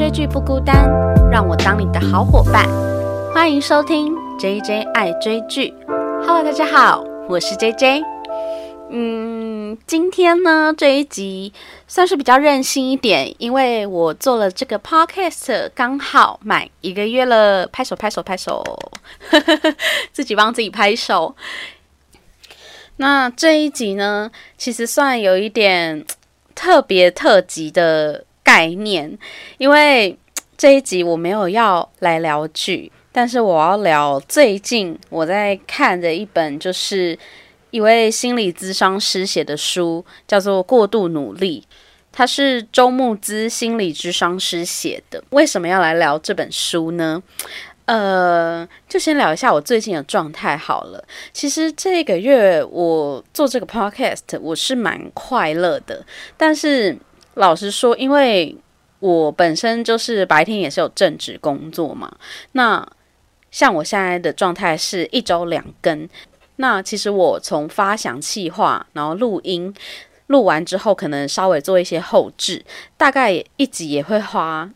追剧不孤单，让我当你的好伙伴。欢迎收听 J J 爱追剧。Hello，大家好，我是 J J。嗯，今天呢这一集算是比较任性一点，因为我做了这个 podcast 刚好满一个月了，拍手拍手拍手，自己帮自己拍手。那这一集呢，其实算有一点特别特辑的概念，因为这一集我没有要来聊剧，但是我要聊最近我在看的一本，就是一位心理咨商师写的书，叫做《过度努力》，他是周木之心理咨商师写的。为什么要来聊这本书呢？呃，就先聊一下我最近的状态好了。其实这个月我做这个 podcast，我是蛮快乐的。但是老实说，因为我本身就是白天也是有正职工作嘛，那像我现在的状态是一周两更。那其实我从发想企划，然后录音，录完之后可能稍微做一些后置，大概一集也会花。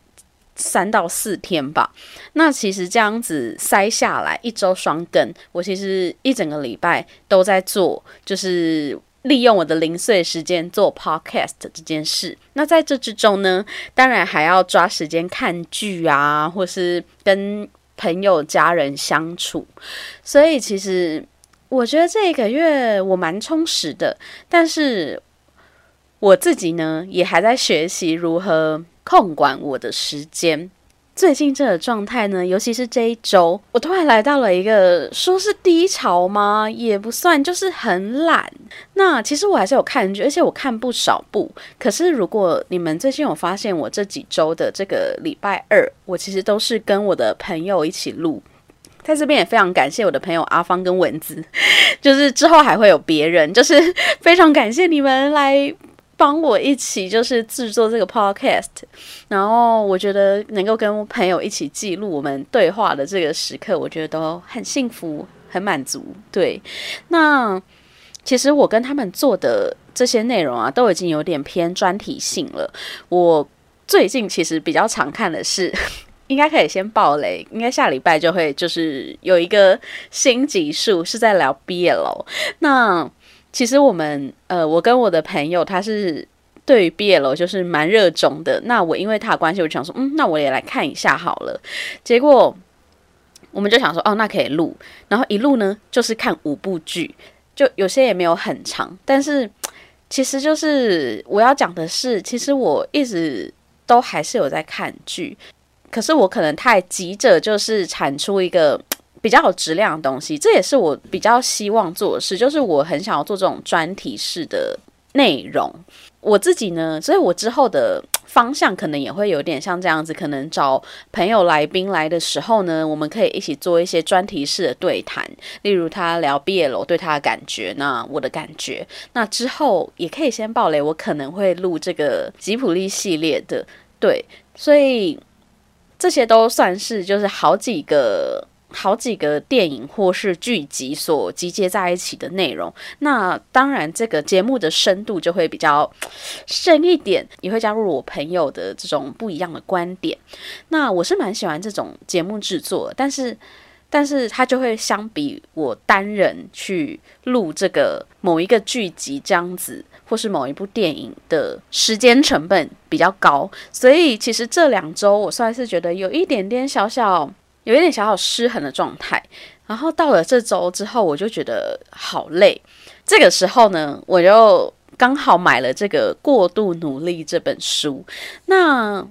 三到四天吧，那其实这样子塞下来一周双更，我其实一整个礼拜都在做，就是利用我的零碎时间做 podcast 这件事。那在这之中呢，当然还要抓时间看剧啊，或是跟朋友家人相处。所以其实我觉得这一个月我蛮充实的，但是我自己呢也还在学习如何。控管我的时间，最近这个状态呢，尤其是这一周，我突然来到了一个说是低潮吗？也不算，就是很懒。那其实我还是有看剧，而且我看不少部。可是如果你们最近有发现，我这几周的这个礼拜二，我其实都是跟我的朋友一起录，在这边也非常感谢我的朋友阿芳跟蚊子，就是之后还会有别人，就是非常感谢你们来。帮我一起就是制作这个 podcast，然后我觉得能够跟朋友一起记录我们对话的这个时刻，我觉得都很幸福、很满足。对，那其实我跟他们做的这些内容啊，都已经有点偏专题性了。我最近其实比较常看的是，应该可以先爆雷，应该下礼拜就会就是有一个新集数是在聊 BL。那其实我们呃，我跟我的朋友他是对于毕业楼就是蛮热衷的。那我因为他的关系，我就想说，嗯，那我也来看一下好了。结果我们就想说，哦，那可以录。然后一录呢，就是看五部剧，就有些也没有很长。但是其实就是我要讲的是，其实我一直都还是有在看剧，可是我可能太急着，就是产出一个。比较有质量的东西，这也是我比较希望做的事，就是我很想要做这种专题式的内容。我自己呢，所以我之后的方向可能也会有点像这样子，可能找朋友来宾来的时候呢，我们可以一起做一些专题式的对谈，例如他聊毕业楼对他的感觉，那我的感觉，那之后也可以先爆雷，我可能会录这个吉普力系列的，对，所以这些都算是就是好几个。好几个电影或是剧集所集结在一起的内容，那当然这个节目的深度就会比较深一点，也会加入我朋友的这种不一样的观点。那我是蛮喜欢这种节目制作，但是但是它就会相比我单人去录这个某一个剧集这样子，或是某一部电影的时间成本比较高，所以其实这两周我算是觉得有一点点小小。有一点小小失衡的状态，然后到了这周之后，我就觉得好累。这个时候呢，我就刚好买了这个《过度努力》这本书。那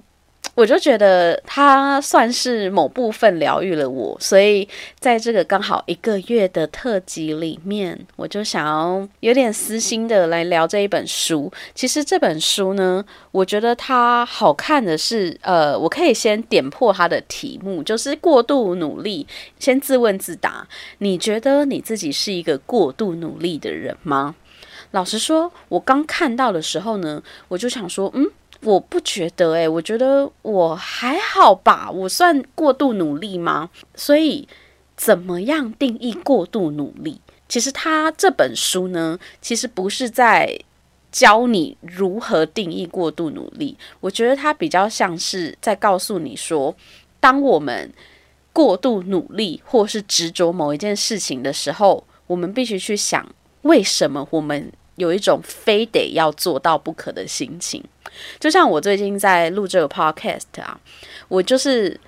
我就觉得它算是某部分疗愈了我，所以在这个刚好一个月的特辑里面，我就想要有点私心的来聊这一本书。其实这本书呢，我觉得它好看的是，呃，我可以先点破它的题目，就是过度努力。先自问自答，你觉得你自己是一个过度努力的人吗？老实说，我刚看到的时候呢，我就想说，嗯。我不觉得诶，我觉得我还好吧，我算过度努力吗？所以怎么样定义过度努力？其实他这本书呢，其实不是在教你如何定义过度努力。我觉得他比较像是在告诉你说，当我们过度努力或是执着某一件事情的时候，我们必须去想，为什么我们有一种非得要做到不可的心情。就像我最近在录这个 podcast 啊，我就是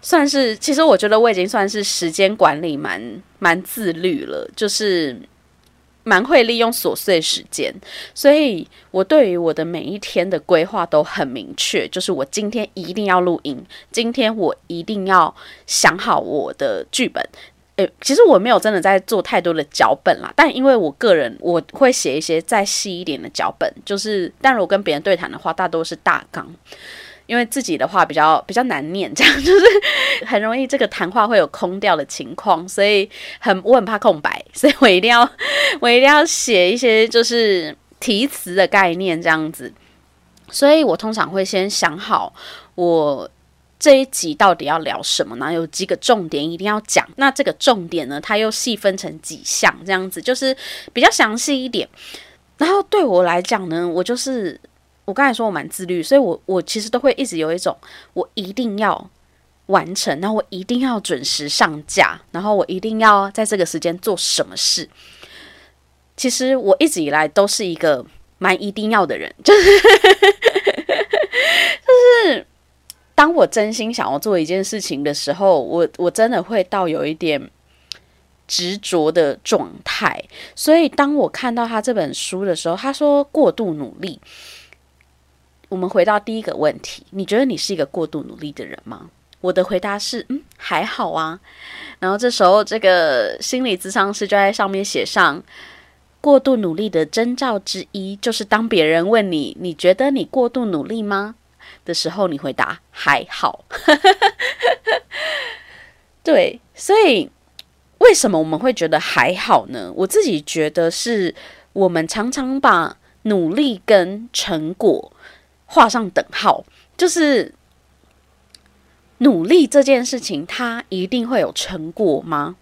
算是，其实我觉得我已经算是时间管理蛮蛮自律了，就是蛮会利用琐碎时间，所以我对于我的每一天的规划都很明确，就是我今天一定要录音，今天我一定要想好我的剧本。诶，其实我没有真的在做太多的脚本啦，但因为我个人我会写一些再细一点的脚本，就是但如果跟别人对谈的话，大多是大纲，因为自己的话比较比较难念，这样 就是很容易这个谈话会有空掉的情况，所以很我很怕空白，所以我一定要 我一定要写一些就是题词的概念这样子，所以我通常会先想好我。这一集到底要聊什么呢？有几个重点一定要讲。那这个重点呢，它又细分成几项，这样子就是比较详细一点。然后对我来讲呢，我就是我刚才说我蛮自律，所以我我其实都会一直有一种我一定要完成，然后我一定要准时上架，然后我一定要在这个时间做什么事。其实我一直以来都是一个蛮一定要的人，就是。当我真心想要做一件事情的时候，我我真的会到有一点执着的状态。所以，当我看到他这本书的时候，他说过度努力。我们回到第一个问题，你觉得你是一个过度努力的人吗？我的回答是，嗯，还好啊。然后这时候，这个心理咨商师就在上面写上，过度努力的征兆之一，就是当别人问你，你觉得你过度努力吗？的时候，你回答还好。对，所以为什么我们会觉得还好呢？我自己觉得是我们常常把努力跟成果画上等号，就是努力这件事情，它一定会有成果吗？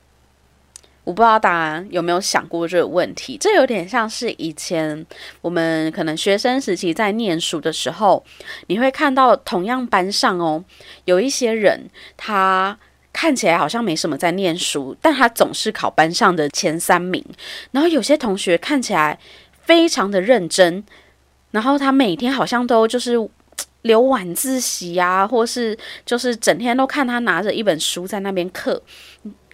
我不知道大家有没有想过这个问题，这有点像是以前我们可能学生时期在念书的时候，你会看到同样班上哦，有一些人他看起来好像没什么在念书，但他总是考班上的前三名。然后有些同学看起来非常的认真，然后他每天好像都就是留晚自习啊，或是就是整天都看他拿着一本书在那边刻。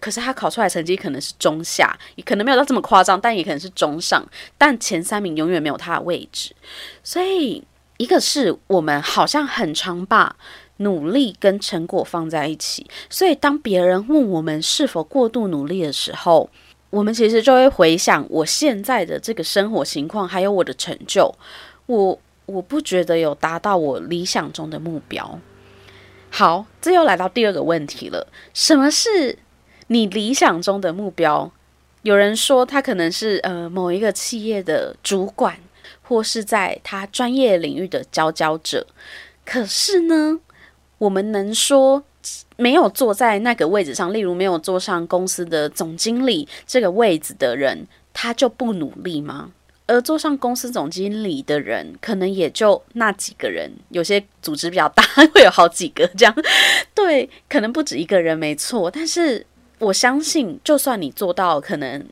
可是他考出来成绩可能是中下，也可能没有到这么夸张，但也可能是中上。但前三名永远没有他的位置，所以一个是我们好像很常把努力跟成果放在一起，所以当别人问我们是否过度努力的时候，我们其实就会回想我现在的这个生活情况，还有我的成就，我我不觉得有达到我理想中的目标。好，这又来到第二个问题了，什么是？你理想中的目标，有人说他可能是呃某一个企业的主管，或是在他专业领域的佼佼者。可是呢，我们能说没有坐在那个位置上，例如没有坐上公司的总经理这个位置的人，他就不努力吗？而坐上公司总经理的人，可能也就那几个人。有些组织比较大，会有好几个这样。对，可能不止一个人，没错。但是。我相信，就算你做到可能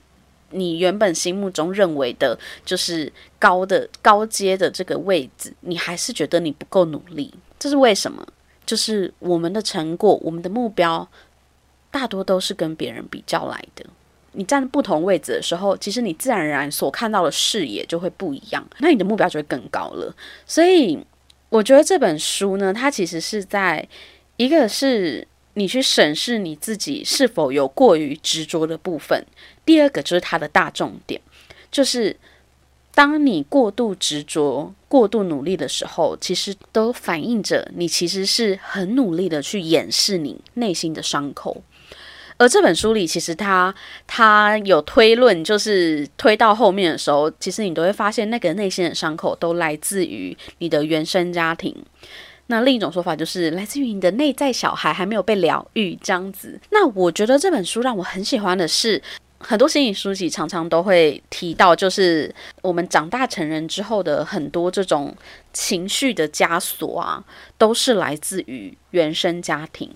你原本心目中认为的，就是高的高阶的这个位置，你还是觉得你不够努力。这是为什么？就是我们的成果、我们的目标，大多都是跟别人比较来的。你站不同位置的时候，其实你自然而然所看到的视野就会不一样，那你的目标就会更高了。所以，我觉得这本书呢，它其实是在一个是。你去审视你自己是否有过于执着的部分。第二个就是它的大重点，就是当你过度执着、过度努力的时候，其实都反映着你其实是很努力的去掩饰你内心的伤口。而这本书里，其实它它有推论，就是推到后面的时候，其实你都会发现，那个内心的伤口都来自于你的原生家庭。那另一种说法就是来自于你的内在小孩还没有被疗愈这样子。那我觉得这本书让我很喜欢的是，很多心理书籍常常都会提到，就是我们长大成人之后的很多这种情绪的枷锁啊，都是来自于原生家庭。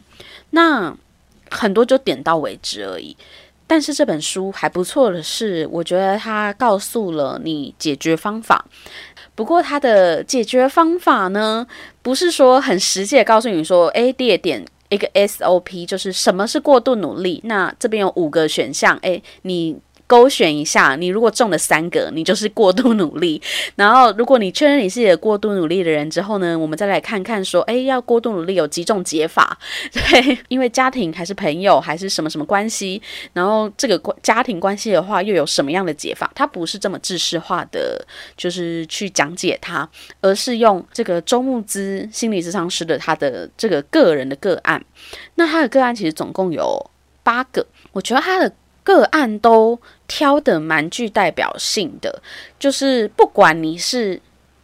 那很多就点到为止而已。但是这本书还不错的是，我觉得它告诉了你解决方法。不过它的解决方法呢，不是说很实际的告诉你说，哎，第二点一个 SOP 就是什么是过度努力。那这边有五个选项，诶，你。勾选一下，你如果中了三个，你就是过度努力。然后，如果你确认你是一个过度努力的人之后呢，我们再来看看说，哎，要过度努力有几种解法？对，因为家庭还是朋友还是什么什么关系，然后这个关家庭关系的话，又有什么样的解法？它不是这么知识化的，就是去讲解它，而是用这个周牧之心理咨商师的他的这个个人的个案。那他的个案其实总共有八个，我觉得他的。个案都挑的蛮具代表性的，就是不管你是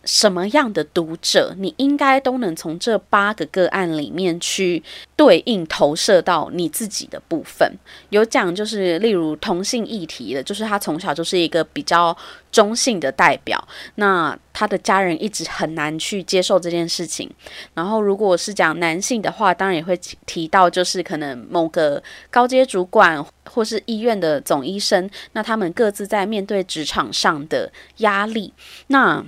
什么样的读者，你应该都能从这八个个案里面去对应投射到你自己的部分。有讲就是，例如同性议题的，就是他从小就是一个比较。中性的代表，那他的家人一直很难去接受这件事情。然后，如果是讲男性的话，当然也会提到，就是可能某个高阶主管或是医院的总医生，那他们各自在面对职场上的压力。那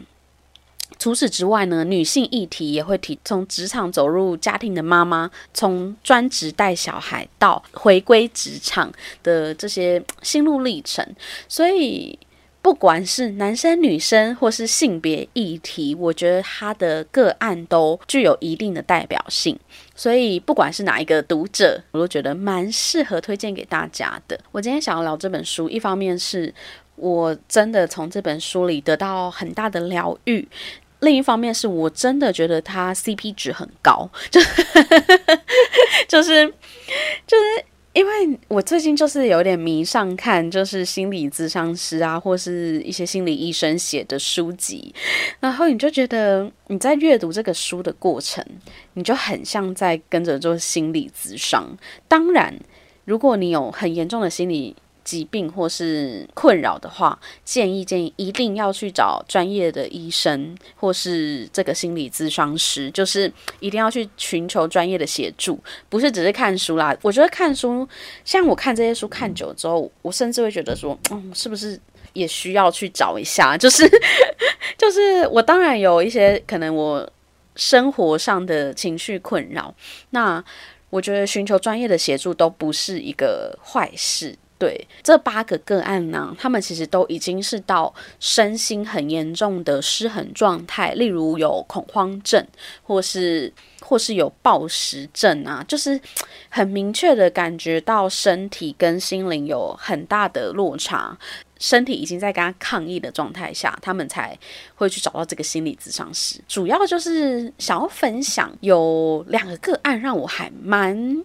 除此之外呢，女性议题也会提，从职场走入家庭的妈妈，从专职带小孩到回归职场的这些心路历程，所以。不管是男生女生或是性别议题，我觉得他的个案都具有一定的代表性，所以不管是哪一个读者，我都觉得蛮适合推荐给大家的。我今天想要聊这本书，一方面是我真的从这本书里得到很大的疗愈，另一方面是我真的觉得它 CP 值很高，就就是就是。因为我最近就是有点迷上看，就是心理咨商师啊，或是一些心理医生写的书籍，然后你就觉得你在阅读这个书的过程，你就很像在跟着做心理咨商。当然，如果你有很严重的心理，疾病或是困扰的话，建议建议一定要去找专业的医生或是这个心理咨商师，就是一定要去寻求专业的协助，不是只是看书啦。我觉得看书，像我看这些书看久之后，我甚至会觉得说，嗯，是不是也需要去找一下？就是就是我当然有一些可能我生活上的情绪困扰，那我觉得寻求专业的协助都不是一个坏事。对这八个个案呢，他们其实都已经是到身心很严重的失衡状态，例如有恐慌症，或是或是有暴食症啊，就是很明确的感觉到身体跟心灵有很大的落差，身体已经在跟他抗议的状态下，他们才会去找到这个心理咨商师。主要就是想要分享有两个个案，让我还蛮。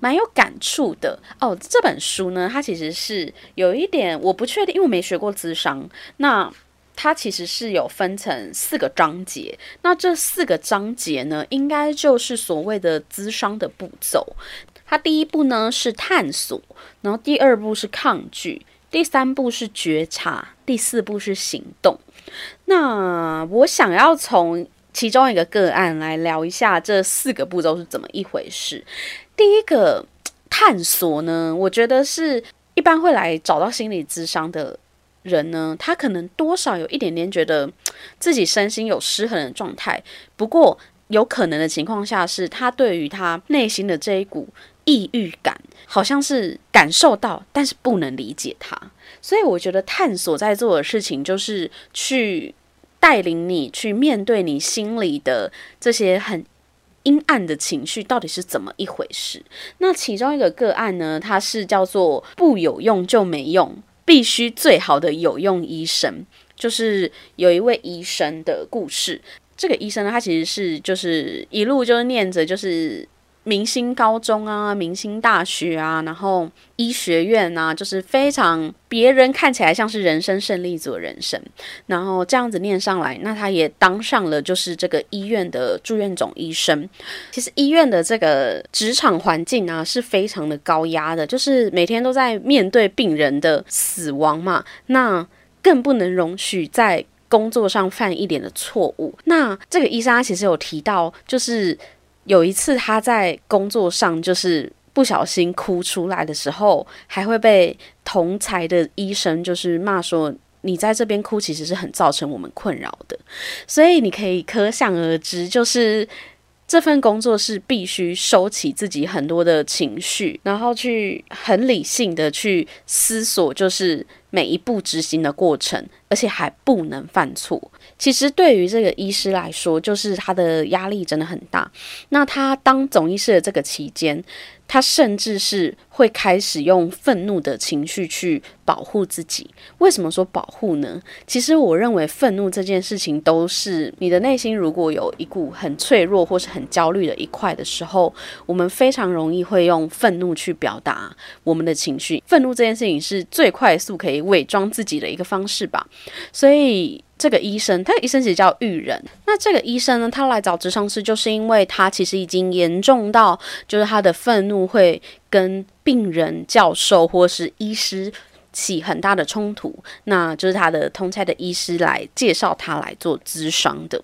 蛮有感触的哦。这本书呢，它其实是有一点我不确定，因为我没学过咨商。那它其实是有分成四个章节。那这四个章节呢，应该就是所谓的咨商的步骤。它第一步呢是探索，然后第二步是抗拒，第三步是觉察，第四步是行动。那我想要从其中一个个案来聊一下这四个步骤是怎么一回事。第一个 探索呢，我觉得是一般会来找到心理咨商的人呢，他可能多少有一点点觉得 自己身心有失衡的状态。不过有可能的情况下，是他对于他内心的这一股抑郁感，好像是感受到，但是不能理解他。所以我觉得探索在做的事情，就是去带领你去面对你心里的这些很。阴暗的情绪到底是怎么一回事？那其中一个个案呢，它是叫做“不有用就没用，必须最好的有用医生”，就是有一位医生的故事。这个医生呢，他其实是就是一路就是念着就是明星高中啊、明星大学啊，然后医学院啊，就是非常别人看起来像是人生胜利组的人生，然后这样子念上来，那他也当上了就是这个医院的住院总医生。其实医院的这个职场环境啊是非常的高压的，就是每天都在面对病人的死亡嘛，那更不能容许在工作上犯一点的错误。那这个医生他其实有提到，就是。有一次，他在工作上就是不小心哭出来的时候，还会被同才的医生就是骂说：“你在这边哭，其实是很造成我们困扰的。”所以你可以可想而知，就是这份工作是必须收起自己很多的情绪，然后去很理性的去思索，就是每一步执行的过程，而且还不能犯错。其实对于这个医师来说，就是他的压力真的很大。那他当总医师的这个期间，他甚至是会开始用愤怒的情绪去保护自己。为什么说保护呢？其实我认为愤怒这件事情，都是你的内心如果有一股很脆弱或是很焦虑的一块的时候，我们非常容易会用愤怒去表达我们的情绪。愤怒这件事情是最快速可以伪装自己的一个方式吧。所以。这个医生，他的医生其实叫玉人。那这个医生呢，他来找智商师，就是因为他其实已经严重到，就是他的愤怒会跟病人、教授或是医师起很大的冲突。那就是他的通差的医师来介绍他来做咨商的。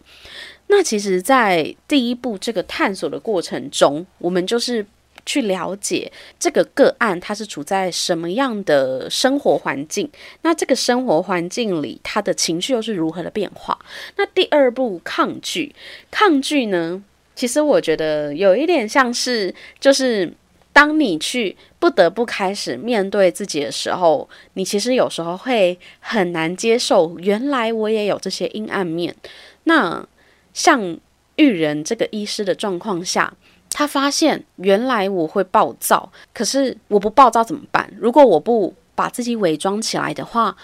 那其实，在第一步这个探索的过程中，我们就是。去了解这个个案，他是处在什么样的生活环境？那这个生活环境里，他的情绪又是如何的变化？那第二步抗拒，抗拒呢？其实我觉得有一点像是，就是当你去不得不开始面对自己的时候，你其实有时候会很难接受，原来我也有这些阴暗面。那像玉人这个医师的状况下。他发现原来我会暴躁，可是我不暴躁怎么办？如果我不把自己伪装起来的话，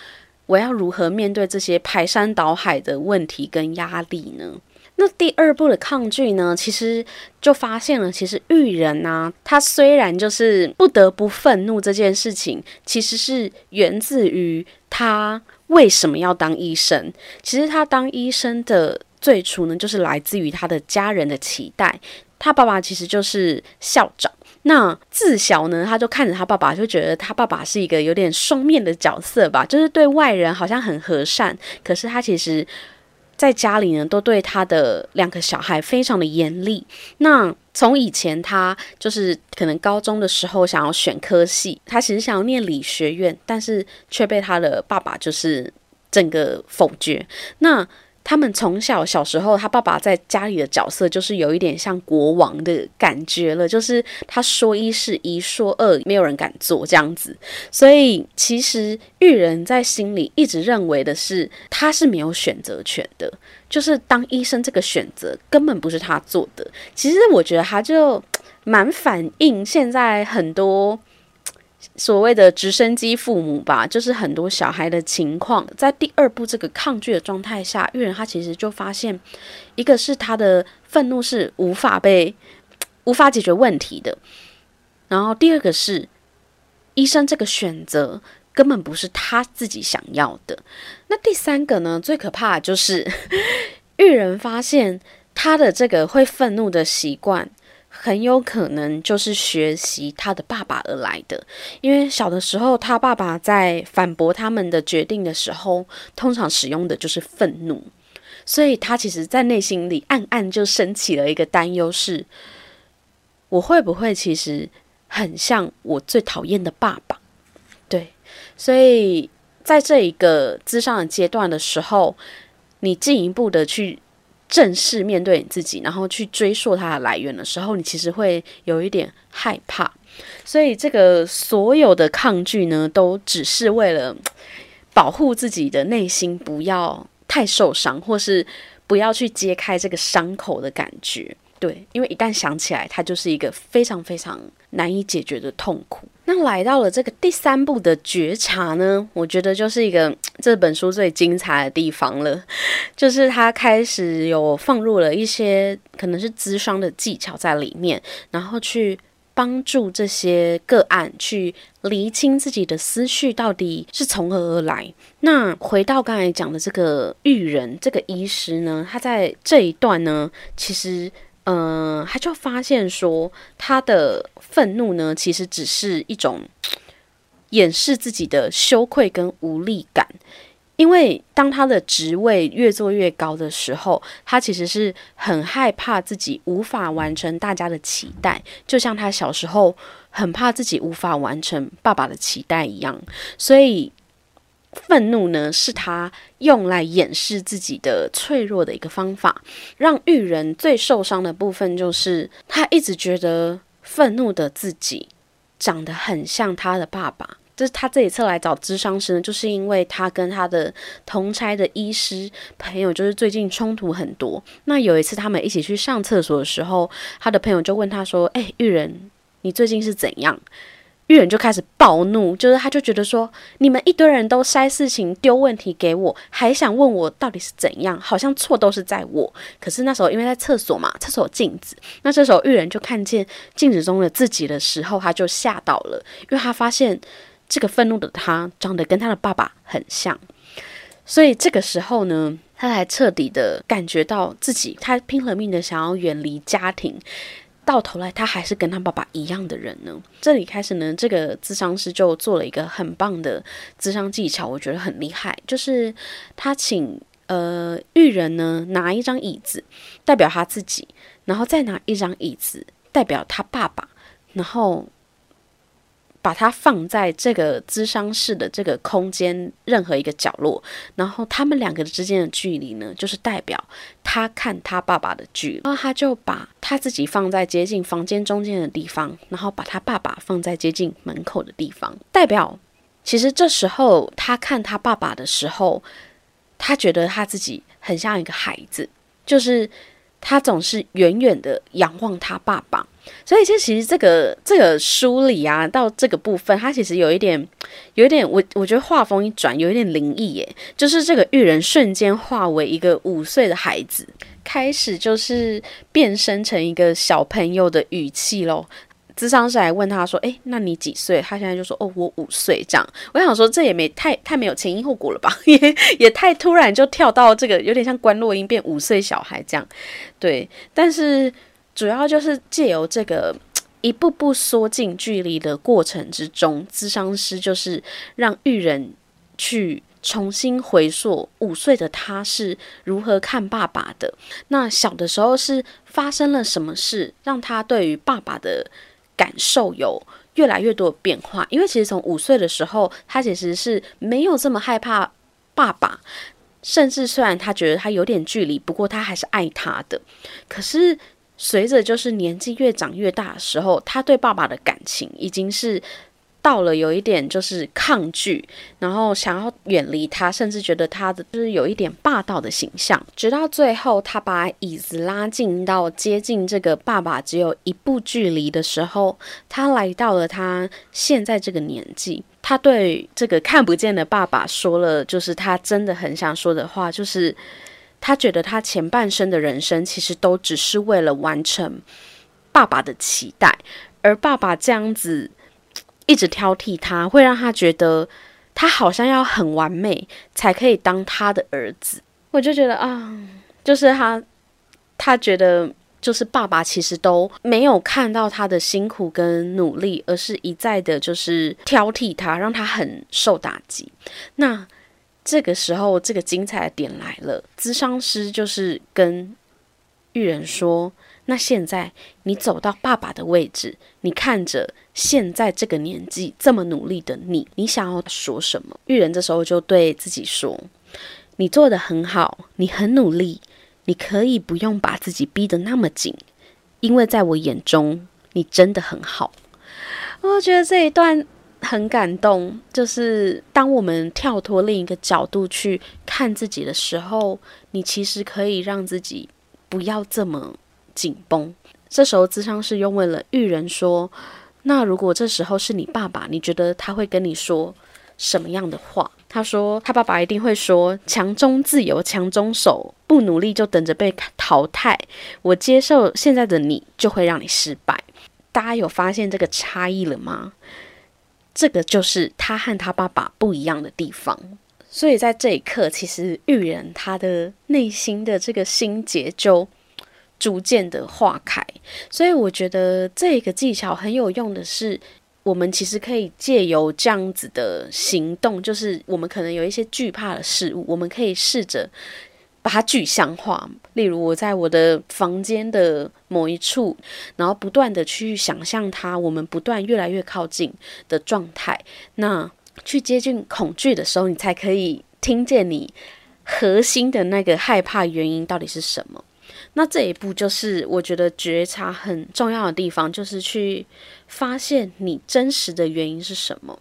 我要如何面对这些排山倒海的问题跟压力呢？那第二步的抗拒呢？其实就发现了，其实玉人呢，他虽然就是不得不愤怒这件事情，其实是源自于他为什么要当医生？其实他当医生的最初呢，就是来自于他的家人的期待。他爸爸其实就是校长，那自小呢，他就看着他爸爸，就觉得他爸爸是一个有点双面的角色吧，就是对外人好像很和善，可是他其实在家里呢，都对他的两个小孩非常的严厉。那从以前他就是可能高中的时候想要选科系，他其实想要念理学院，但是却被他的爸爸就是整个否决。那他们从小小时候，他爸爸在家里的角色就是有一点像国王的感觉了，就是他说一是一，说二没有人敢做这样子。所以其实玉人在心里一直认为的是，他是没有选择权的，就是当医生这个选择根本不是他做的。其实我觉得他就蛮反映现在很多。所谓的直升机父母吧，就是很多小孩的情况，在第二步这个抗拒的状态下，玉人他其实就发现，一个是他的愤怒是无法被 无法解决问题的，然后第二个是医生这个选择根本不是他自己想要的，那第三个呢？最可怕就是 玉人发现他的这个会愤怒的习惯。很有可能就是学习他的爸爸而来的，因为小的时候他爸爸在反驳他们的决定的时候，通常使用的就是愤怒，所以他其实在内心里暗暗就升起了一个担忧：是我会不会其实很像我最讨厌的爸爸？对，所以在这一个智商的阶段的时候，你进一步的去。正式面对你自己，然后去追溯它的来源的时候，你其实会有一点害怕。所以，这个所有的抗拒呢，都只是为了保护自己的内心不要太受伤，或是不要去揭开这个伤口的感觉。对，因为一旦想起来，它就是一个非常非常难以解决的痛苦。那来到了这个第三步的觉察呢，我觉得就是一个 这本书最精彩的地方了，就是他开始有放入了一些可能是咨商的技巧在里面，然后去帮助这些个案去厘清自己的思绪到底是从何而来。那回到刚才讲的这个育人这个医师呢，他在这一段呢，其实。嗯，他就发现说，他的愤怒呢，其实只是一种掩饰自己的羞愧跟无力感。因为当他的职位越做越高的时候，他其实是很害怕自己无法完成大家的期待，就像他小时候很怕自己无法完成爸爸的期待一样，所以。愤怒呢，是他用来掩饰自己的脆弱的一个方法。让玉人最受伤的部分，就是他一直觉得愤怒的自己长得很像他的爸爸。这是他这一次来找智商师呢，就是因为他跟他的同差的医师朋友，就是最近冲突很多。那有一次他们一起去上厕所的时候，他的朋友就问他说：“哎，玉人，你最近是怎样？”玉人就开始暴怒，就是他就觉得说，你们一堆人都塞事情、丢问题给我，还想问我到底是怎样，好像错都是在我。可是那时候因为在厕所嘛，厕所镜子，那这时候玉人就看见镜子中的自己的时候，他就吓到了，因为他发现这个愤怒的他长得跟他的爸爸很像，所以这个时候呢，他才彻底的感觉到自己，他拼了命的想要远离家庭。到头来，他还是跟他爸爸一样的人呢。这里开始呢，这个智商师就做了一个很棒的智商技巧，我觉得很厉害。就是他请呃育人呢拿一张椅子代表他自己，然后再拿一张椅子代表他爸爸，然后。把它放在这个咨商室的这个空间任何一个角落，然后他们两个之间的距离呢，就是代表他看他爸爸的距离。然后他就把他自己放在接近房间中间的地方，然后把他爸爸放在接近门口的地方，代表其实这时候他看他爸爸的时候，他觉得他自己很像一个孩子，就是他总是远远的仰望他爸爸。所以，这其实这个这个书里啊，到这个部分，它其实有一点，有一点，我我觉得画风一转，有一点灵异耶。就是这个玉人瞬间化为一个五岁的孩子，开始就是变身成一个小朋友的语气喽。智商师来问他说：“哎，那你几岁？”他现在就说：“哦，我五岁。”这样，我想说，这也没太太没有前因后果了吧？也也太突然就跳到这个，有点像关洛音变五岁小孩这样。对，但是。主要就是借由这个一步步缩近距离的过程之中，咨商师就是让玉人去重新回溯五岁的他是如何看爸爸的。那小的时候是发生了什么事，让他对于爸爸的感受有越来越多的变化？因为其实从五岁的时候，他其实是没有这么害怕爸爸，甚至虽然他觉得他有点距离，不过他还是爱他的。可是。随着就是年纪越长越大的时候，他对爸爸的感情已经是到了有一点就是抗拒，然后想要远离他，甚至觉得他的就是有一点霸道的形象。直到最后，他把椅子拉近到接近这个爸爸只有一步距离的时候，他来到了他现在这个年纪，他对这个看不见的爸爸说了，就是他真的很想说的话，就是。他觉得他前半生的人生其实都只是为了完成爸爸的期待，而爸爸这样子一直挑剔他，会让他觉得他好像要很完美才可以当他的儿子。我就觉得啊，就是他，他觉得就是爸爸其实都没有看到他的辛苦跟努力，而是一再的就是挑剔他，让他很受打击。那。这个时候，这个精彩的点来了。咨商师就是跟玉人说：“那现在你走到爸爸的位置，你看着现在这个年纪这么努力的你，你想要说什么？”玉人这时候就对自己说：“你做的很好，你很努力，你可以不用把自己逼得那么紧，因为在我眼中，你真的很好。”我觉得这一段。很感动，就是当我们跳脱另一个角度去看自己的时候，你其实可以让自己不要这么紧绷。这时候，咨商师又问了玉人说：“那如果这时候是你爸爸，你觉得他会跟你说什么样的话？他说他爸爸一定会说：“强中自由，强中手，不努力就等着被淘汰。我接受现在的你，就会让你失败。”大家有发现这个差异了吗？这个就是他和他爸爸不一样的地方。所以在这一刻，其实玉人他的内心的这个心结就逐渐的化开。所以我觉得这个技巧很有用的是。我们其实可以借由这样子的行动，就是我们可能有一些惧怕的事物，我们可以试着把它具象化。例如，我在我的房间的某一处，然后不断的去想象它，我们不断越来越靠近的状态。那去接近恐惧的时候，你才可以听见你核心的那个害怕原因到底是什么。那这一步就是我觉得觉察很重要的地方，就是去发现你真实的原因是什么。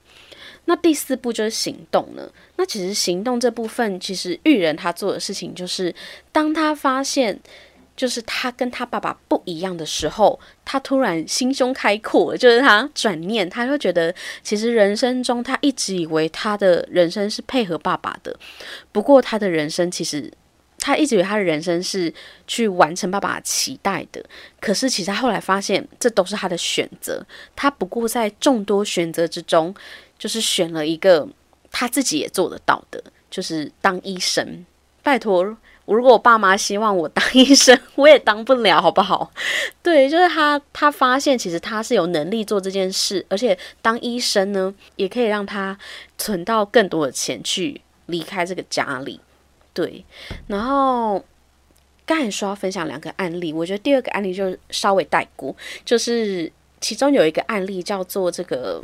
那第四步就是行动了。那其实行动这部分，其实玉人他做的事情就是，当他发现就是他跟他爸爸不一样的时候，他突然心胸开阔，就是他转念，他会觉得其实人生中他一直以为他的人生是配合爸爸的，不过他的人生其实。他一直以为他的人生是去完成爸爸期待的，可是其实他后来发现，这都是他的选择。他不过在众多选择之中，就是选了一个他自己也做得到的，就是当医生。拜托，如果我爸妈希望我当医生，我也当不了，好不好？对，就是他，他发现其实他是有能力做这件事，而且当医生呢，也可以让他存到更多的钱去离开这个家里。对，然后刚才说要分享两个案例，我觉得第二个案例就稍微带过，就是其中有一个案例叫做这个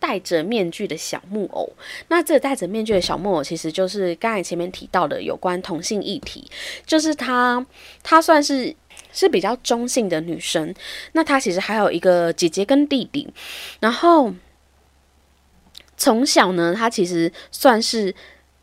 戴着面具的小木偶。那这戴着面具的小木偶，其实就是刚才前面提到的有关同性议题，就是她，她算是是比较中性的女生。那她其实还有一个姐姐跟弟弟，然后从小呢，她其实算是。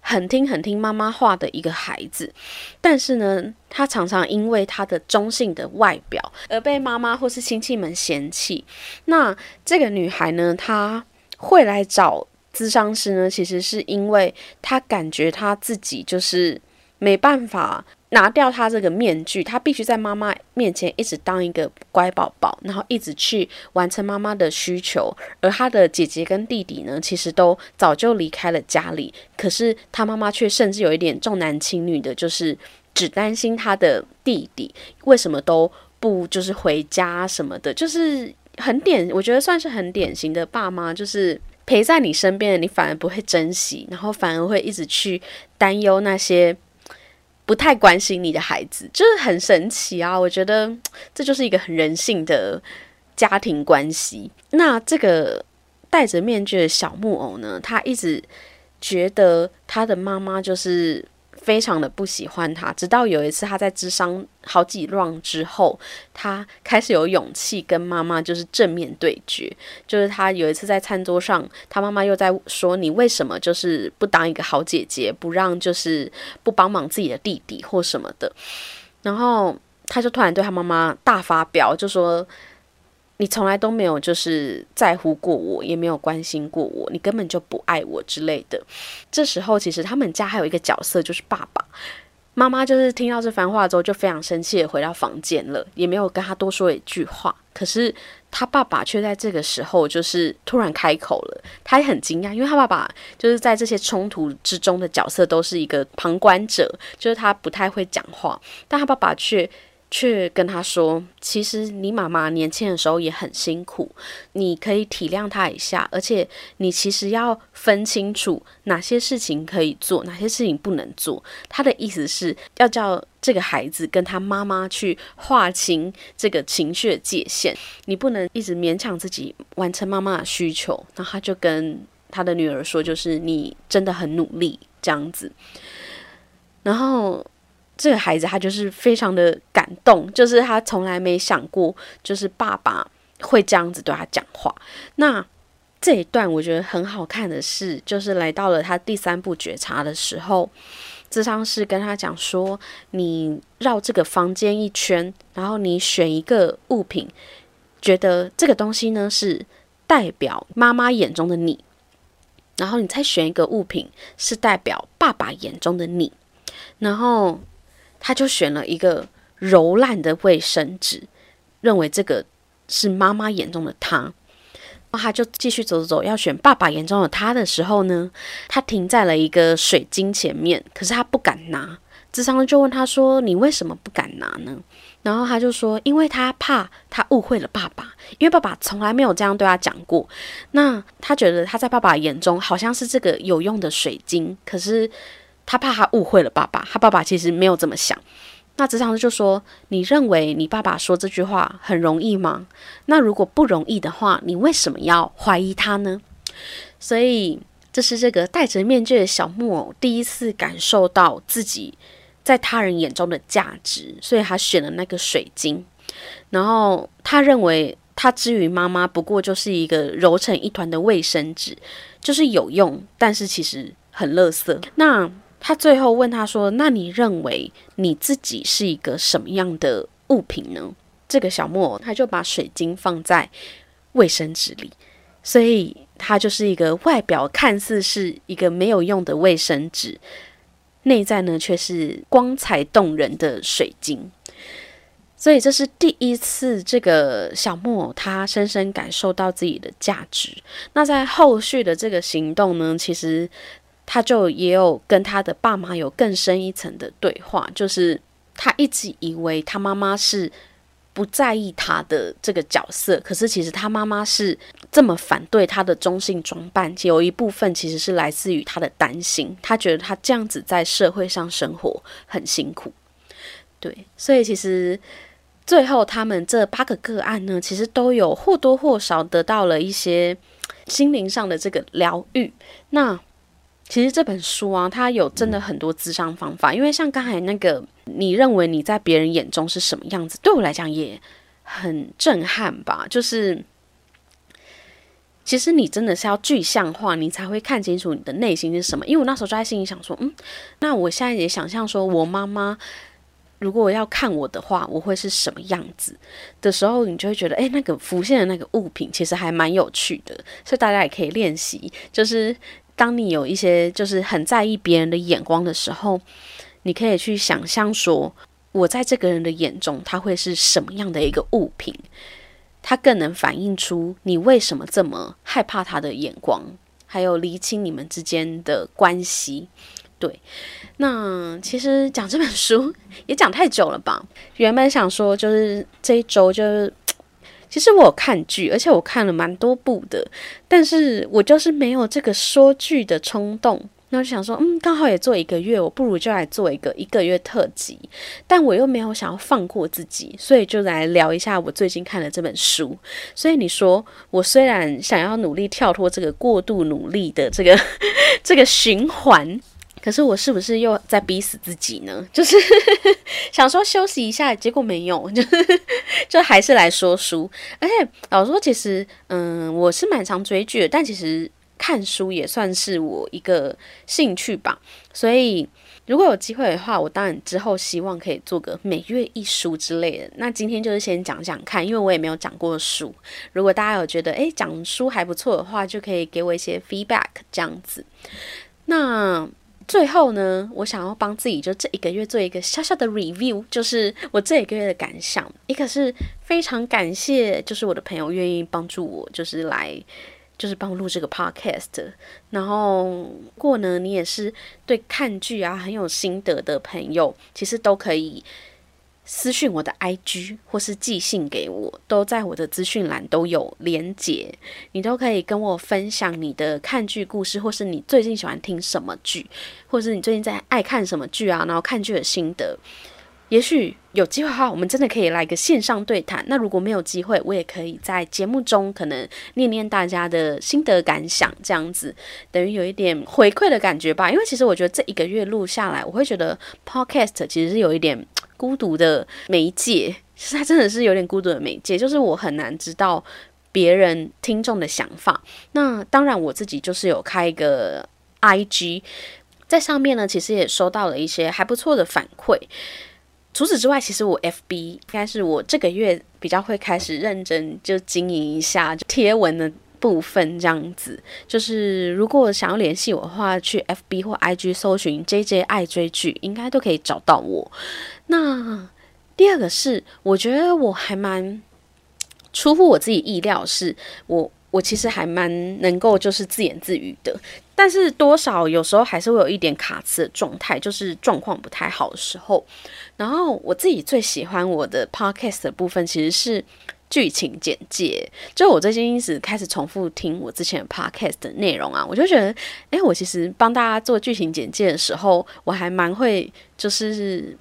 很听很听妈妈话的一个孩子，但是呢，他常常因为他的中性的外表而被妈妈或是亲戚们嫌弃。那这个女孩呢，她会来找咨商师呢，其实是因为她感觉她自己就是没办法。拿掉他这个面具，他必须在妈妈面前一直当一个乖宝宝，然后一直去完成妈妈的需求。而他的姐姐跟弟弟呢，其实都早就离开了家里，可是他妈妈却甚至有一点重男轻女的，就是只担心他的弟弟为什么都不就是回家什么的，就是很典，我觉得算是很典型的爸妈，就是陪在你身边的，你反而不会珍惜，然后反而会一直去担忧那些。不太关心你的孩子，就是很神奇啊！我觉得这就是一个很人性的家庭关系。那这个戴着面具的小木偶呢，他一直觉得他的妈妈就是。非常的不喜欢他，直到有一次他在智商好几浪之后，他开始有勇气跟妈妈就是正面对决。就是他有一次在餐桌上，他妈妈又在说：“你为什么就是不当一个好姐姐，不让就是不帮忙自己的弟弟或什么的？”然后他就突然对他妈妈大发飙，就说。你从来都没有就是在乎过我，也没有关心过我，你根本就不爱我之类的。这时候，其实他们家还有一个角色，就是爸爸妈妈。就是听到这番话之后，就非常生气的回到房间了，也没有跟他多说一句话。可是他爸爸却在这个时候，就是突然开口了。他也很惊讶，因为他爸爸就是在这些冲突之中的角色都是一个旁观者，就是他不太会讲话，但他爸爸却。却跟他说：“其实你妈妈年轻的时候也很辛苦，你可以体谅她一下。而且你其实要分清楚哪些事情可以做，哪些事情不能做。他的意思是要叫这个孩子跟他妈妈去划清这个情绪的界限。你不能一直勉强自己完成妈妈的需求。然后他就跟他的女儿说：，就是你真的很努力这样子。然后。”这个孩子他就是非常的感动，就是他从来没想过，就是爸爸会这样子对他讲话。那这一段我觉得很好看的是，就是来到了他第三步觉察的时候，智商是跟他讲说：“你绕这个房间一圈，然后你选一个物品，觉得这个东西呢是代表妈妈眼中的你，然后你再选一个物品是代表爸爸眼中的你，然后他就选了一个柔烂的卫生纸，认为这个是妈妈眼中的他。他就继续走走走，要选爸爸眼中的他的时候呢，他停在了一个水晶前面，可是他不敢拿。智商就问他说：“你为什么不敢拿呢？”然后他就说：“因为他怕他误会了爸爸，因为爸爸从来没有这样对他讲过。那他觉得他在爸爸眼中好像是这个有用的水晶，可是他怕他误会了爸爸，他爸爸其实没有这么想。”那职场就说：“你认为你爸爸说这句话很容易吗？那如果不容易的话，你为什么要怀疑他呢？”所以，这是这个戴着面具的小木偶第一次感受到自己在他人眼中的价值，所以他选了那个水晶。然后他认为，他之于妈妈不过就是一个揉成一团的卫生纸，就是有用，但是其实很垃圾。那。他最后问他说：“那你认为你自己是一个什么样的物品呢？”这个小木偶他就把水晶放在卫生纸里，所以它就是一个外表看似是一个没有用的卫生纸，内在呢却是光彩动人的水晶。所以这是第一次，这个小木偶他深深感受到自己的价值。那在后续的这个行动呢，其实。他就也有跟他的爸妈有更深一层的对话，就是他一直以为他妈妈是不在意他的这个角色，可是其实他妈妈是这么反对他的中性装扮，有一部分其实是来自于他的担心，他觉得他这样子在社会上生活很辛苦。对，所以其实最后他们这八个个案呢，其实都有或多或少得到了一些心灵上的这个疗愈。那其实这本书啊，它有真的很多智商方法。因为像刚才那个，你认为你在别人眼中是什么样子，对我来讲也很震撼吧。就是，其实你真的是要具象化，你才会看清楚你的内心是什么。因为我那时候就在心里想说，嗯，那我现在也想象说，我妈妈如果要看我的话，我会是什么样子的时候，你就会觉得，哎，那个浮现的那个物品其实还蛮有趣的。所以大家也可以练习，就是。当你有一些就是很在意别人的眼光的时候，你可以去想象说，我在这个人的眼中，他会是什么样的一个物品？他更能反映出你为什么这么害怕他的眼光，还有厘清你们之间的关系。对，那其实讲这本书也讲太久了吧？原本想说就是这一周就是。其实我有看剧，而且我看了蛮多部的，但是我就是没有这个说剧的冲动。那我就想说，嗯，刚好也做一个月，我不如就来做一个一个月特辑。但我又没有想要放过自己，所以就来聊一下我最近看的这本书。所以你说，我虽然想要努力跳脱这个过度努力的这个 这个循环。可是我是不是又在逼死自己呢？就是 想说休息一下，结果没有，就就还是来说书。而且老说，其实嗯，我是蛮常追剧的，但其实看书也算是我一个兴趣吧。所以如果有机会的话，我当然之后希望可以做个每月一书之类的。那今天就是先讲讲看，因为我也没有讲过书。如果大家有觉得诶讲书还不错的话，就可以给我一些 feedback 这样子。那。最后呢，我想要帮自己就这一个月做一个小小的 review，就是我这一个月的感想。一个是非常感谢，就是我的朋友愿意帮助我，就是来就是帮我录这个 podcast。然后过呢，你也是对看剧啊很有心得的朋友，其实都可以。私讯我的 IG 或是寄信给我，都在我的资讯栏都有连结，你都可以跟我分享你的看剧故事，或是你最近喜欢听什么剧，或是你最近在爱看什么剧啊，然后看剧的心得。也许有机会的话，我们真的可以来个线上对谈。那如果没有机会，我也可以在节目中可能念念大家的心得感想，这样子等于有一点回馈的感觉吧。因为其实我觉得这一个月录下来，我会觉得 Podcast 其实是有一点。孤独的媒介，其实它真的是有点孤独的媒介，就是我很难知道别人听众的想法。那当然，我自己就是有开一个 IG，在上面呢，其实也收到了一些还不错的反馈。除此之外，其实我 FB 应该是我这个月比较会开始认真就经营一下贴文的部分，这样子。就是如果想要联系我的话，去 FB 或 IG 搜寻 JJ 爱追剧，应该都可以找到我。那第二个是，我觉得我还蛮出乎我自己意料，是我我其实还蛮能够就是自言自语的。但是多少有时候还是会有一点卡词的状态，就是状况不太好的时候。然后我自己最喜欢我的 podcast 的部分其实是剧情简介。就我最近一直开始重复听我之前 podcast 的内容啊，我就觉得，哎，我其实帮大家做剧情简介的时候，我还蛮会就是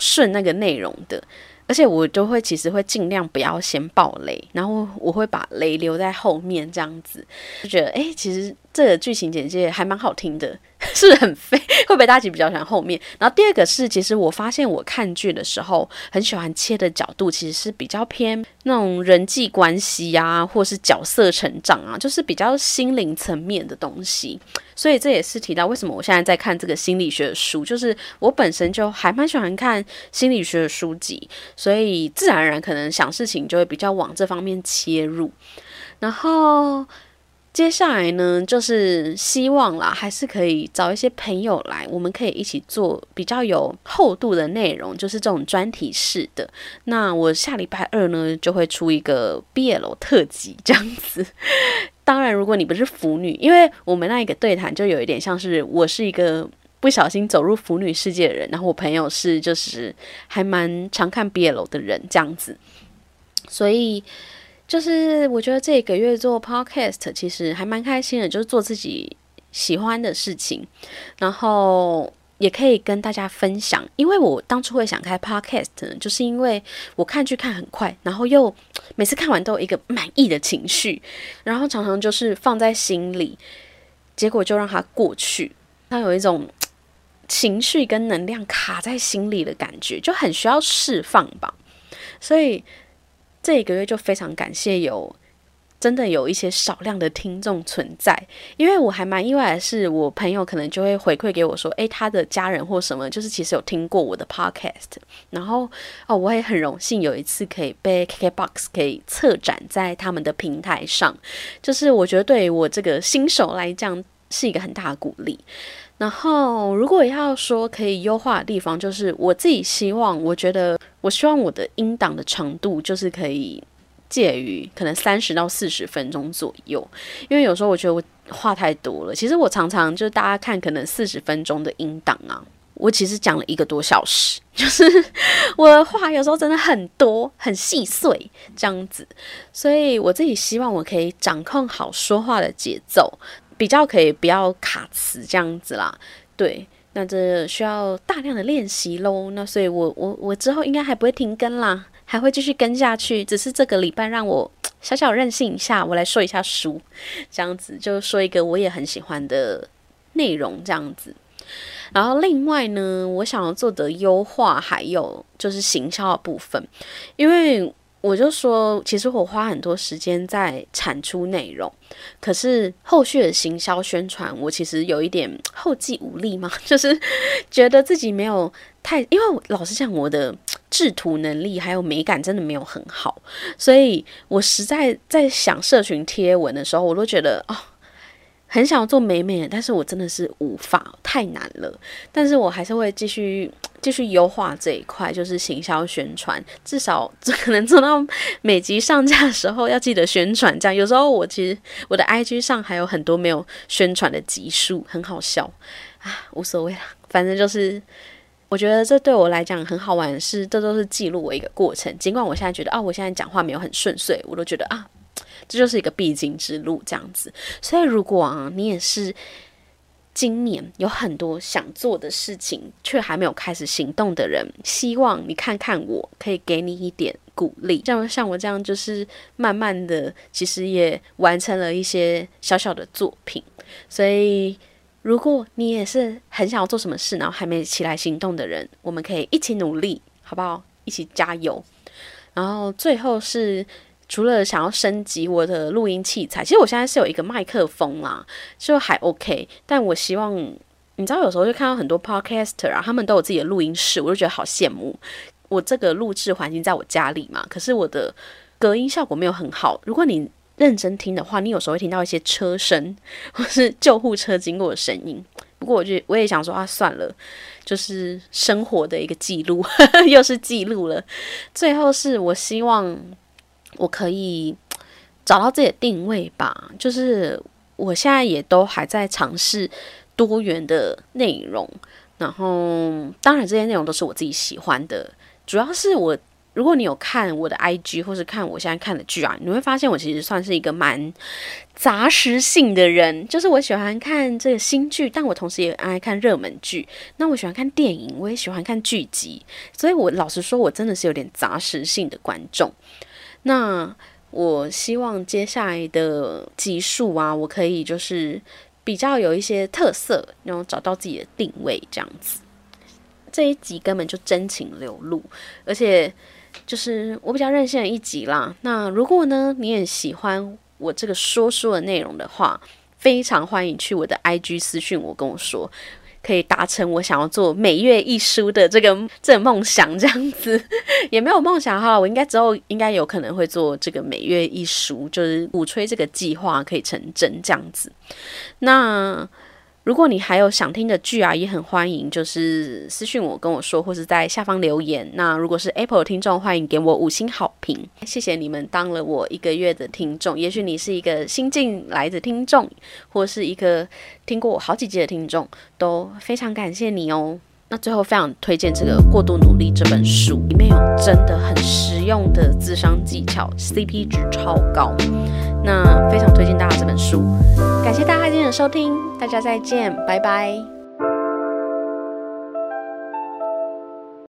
顺那个内容的。而且我就会其实会尽量不要先爆雷，然后我会把雷留在后面，这样子就觉得，哎，其实。这个剧情简介还蛮好听的，是 不是很飞？会不会大家比较喜欢后面？然后第二个是，其实我发现我看剧的时候，很喜欢切的角度，其实是比较偏那种人际关系啊，或是角色成长啊，就是比较心灵层面的东西。所以这也是提到为什么我现在在看这个心理学的书，就是我本身就还蛮喜欢看心理学的书籍，所以自然而然可能想事情就会比较往这方面切入，然后。接下来呢，就是希望啦，还是可以找一些朋友来，我们可以一起做比较有厚度的内容，就是这种专题式的。那我下礼拜二呢，就会出一个 BL 特辑这样子。当然，如果你不是腐女，因为我们那一个对谈就有一点像是我是一个不小心走入腐女世界的人，然后我朋友是就是还蛮常看 BL 的人这样子，所以。就是我觉得这个月做 podcast 其实还蛮开心的，就是做自己喜欢的事情，然后也可以跟大家分享。因为我当初会想开 podcast 呢，就是因为我看剧看很快，然后又每次看完都有一个满意的情绪，然后常常就是放在心里，结果就让它过去，它有一种情绪跟能量卡在心里的感觉，就很需要释放吧，所以。这一个月就非常感谢有真的有一些少量的听众存在，因为我还蛮意外的是，我朋友可能就会回馈给我说，诶，他的家人或什么，就是其实有听过我的 podcast，然后哦，我也很荣幸有一次可以被 KKBOX 可以策展在他们的平台上，就是我觉得对于我这个新手来讲是一个很大的鼓励。然后，如果要说可以优化的地方，就是我自己希望，我觉得我希望我的音档的长度就是可以介于可能三十到四十分钟左右，因为有时候我觉得我话太多了。其实我常常就是大家看可能四十分钟的音档啊，我其实讲了一个多小时，就是我的话有时候真的很多很细碎这样子，所以我自己希望我可以掌控好说话的节奏。比较可以不要卡词这样子啦，对，那这需要大量的练习喽。那所以我我我之后应该还不会停更啦，还会继续跟下去。只是这个礼拜让我小小任性一下，我来说一下书，这样子就说一个我也很喜欢的内容这样子。然后另外呢，我想要做的优化还有就是行销的部分，因为。我就说，其实我花很多时间在产出内容，可是后续的行销宣传，我其实有一点后继无力嘛，就是觉得自己没有太，因为老实讲，我的制图能力还有美感真的没有很好，所以我实在在想社群贴文的时候，我都觉得哦。很想要做美美，但是我真的是无法，太难了。但是我还是会继续继续优化这一块，就是行销宣传，至少这可能做到每集上架的时候要记得宣传。这样有时候我其实我的 IG 上还有很多没有宣传的集数，很好笑啊，无所谓啦，反正就是我觉得这对我来讲很好玩，是这都是记录我一个过程。尽管我现在觉得啊，我现在讲话没有很顺遂，我都觉得啊。这就是一个必经之路，这样子。所以，如果啊，你也是今年有很多想做的事情，却还没有开始行动的人，希望你看看我，可以给你一点鼓励。像像我这样，就是慢慢的，其实也完成了一些小小的作品。所以，如果你也是很想要做什么事，然后还没起来行动的人，我们可以一起努力，好不好？一起加油。然后最后是。除了想要升级我的录音器材，其实我现在是有一个麦克风啦，就还 OK。但我希望，你知道，有时候就看到很多 podcaster 啊，他们都有自己的录音室，我就觉得好羡慕。我这个录制环境在我家里嘛，可是我的隔音效果没有很好。如果你认真听的话，你有时候会听到一些车声或是救护车经过的声音。不过我就我也想说啊，算了，就是生活的一个记录，又是记录了。最后是我希望我可以找到自己的定位吧，就是我现在也都还在尝试多元的内容。然后，当然这些内容都是我自己喜欢的。主要是我，如果你有看我的 IG 或是看我现在看的剧啊，你会发现我其实算是一个蛮杂食性的人。就是我喜欢看这个新剧，但我同时也爱看热门剧。那我喜欢看电影，我也喜欢看剧集。所以我老实说，我真的是有点杂食性的观众。那我希望接下来的集数啊，我可以就是。比较有一些特色，然后找到自己的定位，这样子。这一集根本就真情流露，而且就是我比较任性的一集啦。那如果呢，你也喜欢我这个说书的内容的话，非常欢迎去我的 IG 私讯我，跟我说。可以达成我想要做每月一书的这个 这个梦想，这样子 也没有梦想哈。我应该之后应该有可能会做这个每月一书，就是鼓吹这个计划可以成真这样子。那。如果你还有想听的剧啊，也很欢迎，就是私信我跟我说，或是在下方留言。那如果是 Apple 的听众，欢迎给我五星好评，谢谢你们当了我一个月的听众。也许你是一个新进来的听众，或是一个听过我好几集的听众，都非常感谢你哦。那最后非常推荐这个《过度努力》这本书，里面有真的很实用的智商技巧，CP 值超高。那非常推荐大家这本书，感谢大家收听，大家再见，拜拜。